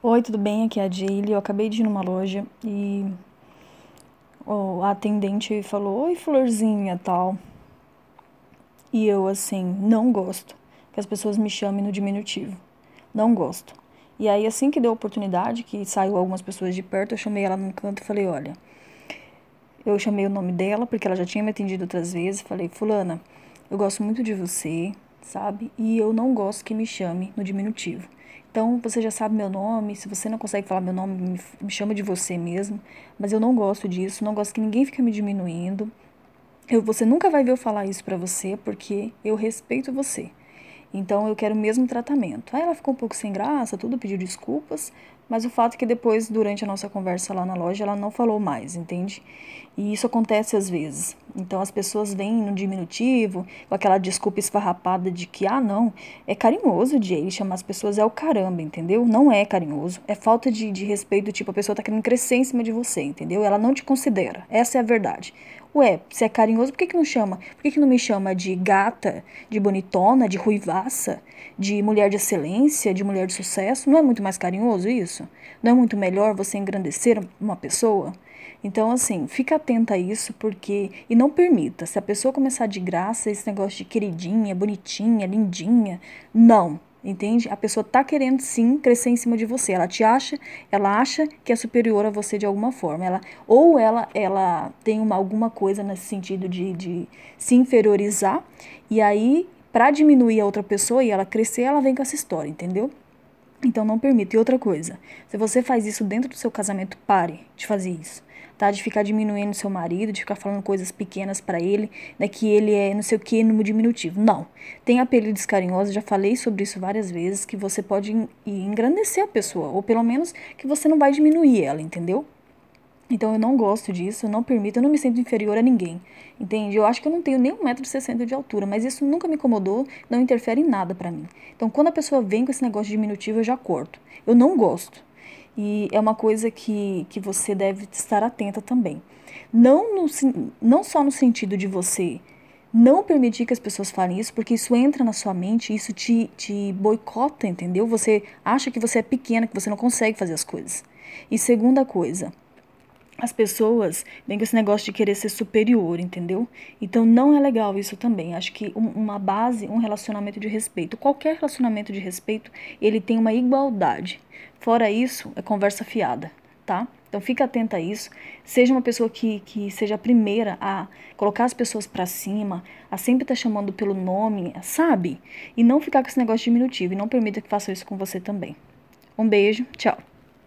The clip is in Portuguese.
Oi, tudo bem? Aqui é a Jaylee. Eu acabei de ir numa loja e oh, a atendente falou: Oi, florzinha, tal. E eu, assim, não gosto que as pessoas me chamem no diminutivo. Não gosto. E aí, assim que deu a oportunidade, que saiu algumas pessoas de perto, eu chamei ela num canto e falei: Olha, eu chamei o nome dela, porque ela já tinha me atendido outras vezes. Falei: Fulana, eu gosto muito de você, sabe? E eu não gosto que me chame no diminutivo. Então, você já sabe meu nome, se você não consegue falar meu nome, me, chama de você mesmo. Mas eu não gosto disso, não gosto que ninguém fique me diminuindo. Eu, você nunca vai ver eu falar isso para você, porque eu respeito você. Então eu quero o mesmo tratamento. Aí ela ficou um pouco sem graça, tudo pediu desculpas, mas o fato é que depois, durante a nossa conversa lá na loja, ela não falou mais, entende? E isso acontece às vezes. Então as pessoas vêm no diminutivo, com aquela desculpa esfarrapada de que, ah, não, é carinhoso ele chamar as pessoas, é o caramba, entendeu? Não é carinhoso. É falta de, de respeito, tipo, a pessoa tá querendo crescer em cima de você, entendeu? Ela não te considera. Essa é a verdade. Ué, se é carinhoso, por que, que não chama? Por que, que não me chama de gata, de bonitona, de ruivaça, de mulher de excelência, de mulher de sucesso? Não é muito mais carinhoso isso? Não é muito melhor você engrandecer uma pessoa? Então, assim, fica atenta a isso, porque. E não permita. Se a pessoa começar de graça, esse negócio de queridinha, bonitinha, lindinha. Não. Entende? A pessoa tá querendo sim crescer em cima de você. Ela te acha, ela acha que é superior a você de alguma forma. Ela, ou ela, ela tem uma, alguma coisa nesse sentido de, de se inferiorizar, e aí, para diminuir a outra pessoa e ela crescer, ela vem com essa história, entendeu? Então não permita. E outra coisa, se você faz isso dentro do seu casamento, pare de fazer isso tá? De ficar diminuindo seu marido, de ficar falando coisas pequenas para ele, né? Que ele é não sei o que no diminutivo. Não. Tem apelidos carinhosos, já falei sobre isso várias vezes, que você pode engrandecer a pessoa, ou pelo menos que você não vai diminuir ela, entendeu? Então eu não gosto disso, eu não permito, eu não me sinto inferior a ninguém. Entende? Eu acho que eu não tenho nem 1,60m de altura, mas isso nunca me incomodou, não interfere em nada para mim. Então quando a pessoa vem com esse negócio diminutivo, eu já corto. Eu não gosto. E é uma coisa que, que você deve estar atenta também. Não, no, não só no sentido de você não permitir que as pessoas falem isso, porque isso entra na sua mente, isso te, te boicota, entendeu? Você acha que você é pequena, que você não consegue fazer as coisas. E segunda coisa, as pessoas vêm com esse negócio de querer ser superior, entendeu? Então não é legal isso também. Acho que um, uma base, um relacionamento de respeito, qualquer relacionamento de respeito, ele tem uma igualdade. Fora isso, é conversa fiada, tá? Então fica atenta a isso. Seja uma pessoa que, que seja a primeira a colocar as pessoas para cima, a sempre estar tá chamando pelo nome, sabe? E não ficar com esse negócio diminutivo. E não permita que façam isso com você também. Um beijo, tchau.